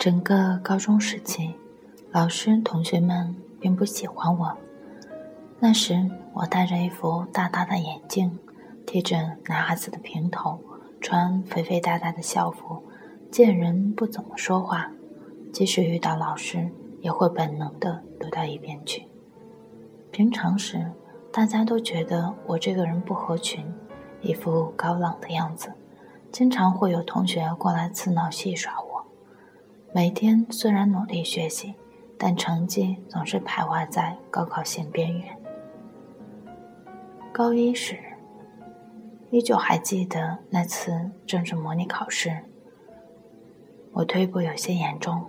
整个高中时期，老师同学们并不喜欢我。那时我戴着一副大大的眼镜，贴着男孩子的平头，穿肥肥大大的校服，见人不怎么说话，即使遇到老师，也会本能的躲到一边去。平常时，大家都觉得我这个人不合群，一副高冷的样子，经常会有同学过来刺挠戏耍我。每天虽然努力学习，但成绩总是徘徊在高考线边缘。高一时，依旧还记得那次政治模拟考试。我退步有些严重，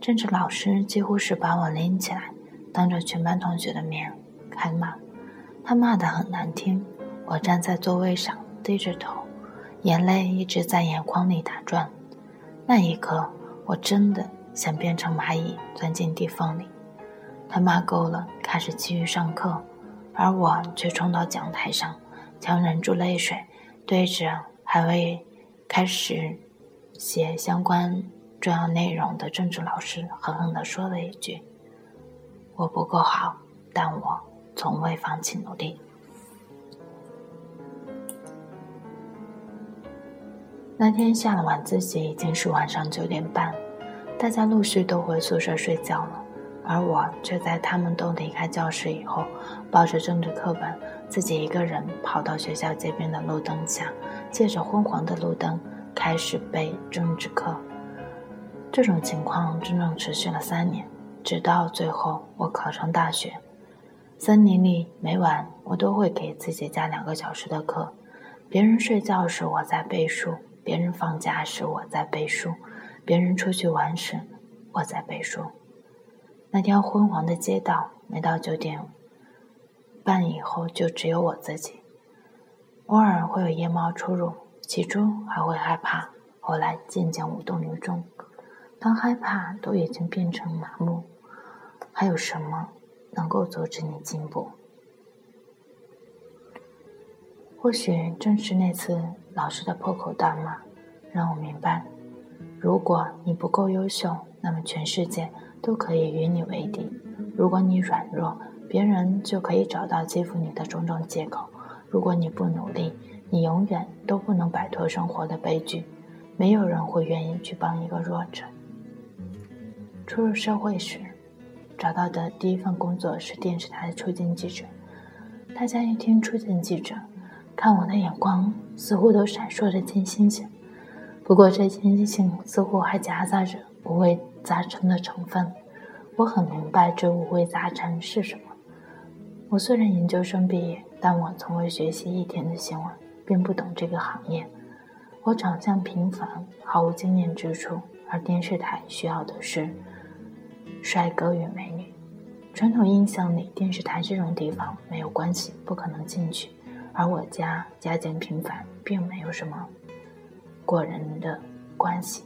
政治老师几乎是把我拎起来，当着全班同学的面开骂。他骂得很难听，我站在座位上低着头，眼泪一直在眼眶里打转。那一刻，我真的想变成蚂蚁钻进地缝里。他骂够了，开始继续上课。而我却冲到讲台上，强忍住泪水，对着还未开始写相关重要内容的政治老师狠狠地说了一句：“我不够好，但我从未放弃努力。”那天下了晚自习，已经是晚上九点半，大家陆续都回宿舍睡觉了。而我却在他们都离开教室以后，抱着政治课本，自己一个人跑到学校街边的路灯下，借着昏黄的路灯开始背政治课。这种情况整整持续了三年，直到最后我考上大学。三年里，每晚我都会给自己加两个小时的课。别人睡觉时我在背书，别人放假时我在背书，别人出去玩时我在背书。那条昏黄的街道，每到九点半以后，就只有我自己。偶尔会有夜猫出入，起初还会害怕，后来渐渐无动于衷。当害怕都已经变成麻木，还有什么能够阻止你进步？或许正是那次老师的破口大骂，让我明白：如果你不够优秀，那么全世界。都可以与你为敌。如果你软弱，别人就可以找到欺负你的种种借口。如果你不努力，你永远都不能摆脱生活的悲剧。没有人会愿意去帮一个弱者。初入社会时，找到的第一份工作是电视台的出镜记者。大家一听出镜记者，看我的眼光似乎都闪烁着金星星。不过这金星星似乎还夹杂着五味。杂陈的成分，我很明白这五味杂陈是什么。我虽然研究生毕业，但我从未学习一天的新闻，并不懂这个行业。我长相平凡，毫无经验之处，而电视台需要的是帅哥与美女。传统印象里，电视台这种地方没有关系，不可能进去。而我家家境平凡，并没有什么过人的关系。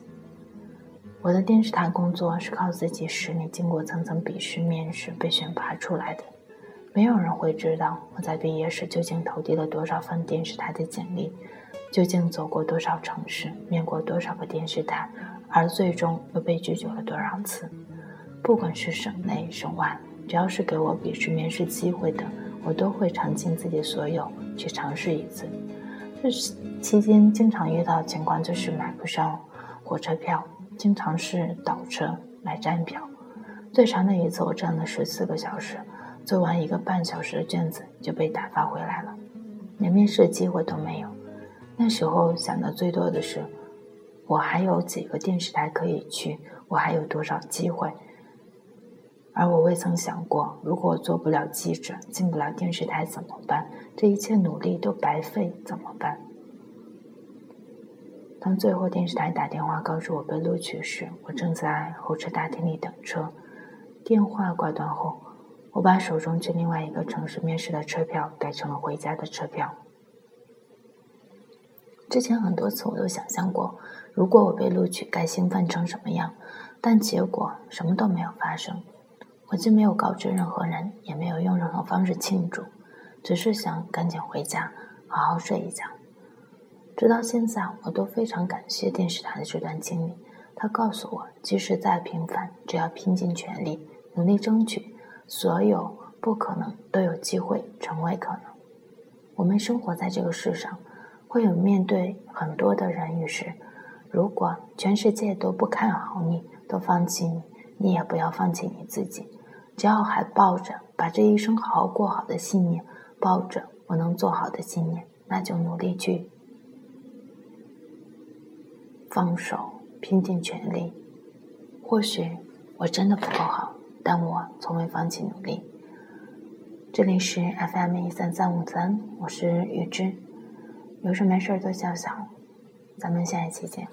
我的电视台工作是靠自己实力，经过层层笔试、面试被选拔出来的。没有人会知道我在毕业时究竟投递了多少份电视台的简历，究竟走过多少城市，面过多少个电视台，而最终又被拒绝了多少次。不管是省内省外，只要是给我笔试面试机会的，我都会尝尽自己所有去尝试一次。这期间经常遇到的情况就是买不上火车票。经常是倒车买站票，最长的一次我站了十四个小时，做完一个半小时的卷子就被打发回来了，连面试的机会都没有。那时候想的最多的是，我还有几个电视台可以去，我还有多少机会，而我未曾想过，如果我做不了记者，进不了电视台怎么办？这一切努力都白费怎么办？当最后电视台打电话告知我被录取时，我正在候车大厅里等车。电话挂断后，我把手中去另外一个城市面试的车票改成了回家的车票。之前很多次我都想象过，如果我被录取该兴奋成什么样，但结果什么都没有发生。我既没有告知任何人，也没有用任何方式庆祝，只是想赶紧回家，好好睡一觉。直到现在，我都非常感谢电视台的这段经历。他告诉我，即使再平凡，只要拼尽全力，努力争取，所有不可能都有机会成为可能。我们生活在这个世上，会有面对很多的人与事。如果全世界都不看好你，都放弃你，你也不要放弃你自己。只要还抱着把这一生好好过好的信念，抱着我能做好的信念，那就努力去放手，拼尽全力。或许我真的不够好，但我从未放弃努力。这里是 FM 一三三五三，我是雨之。有事没事多笑笑，咱们下一期见。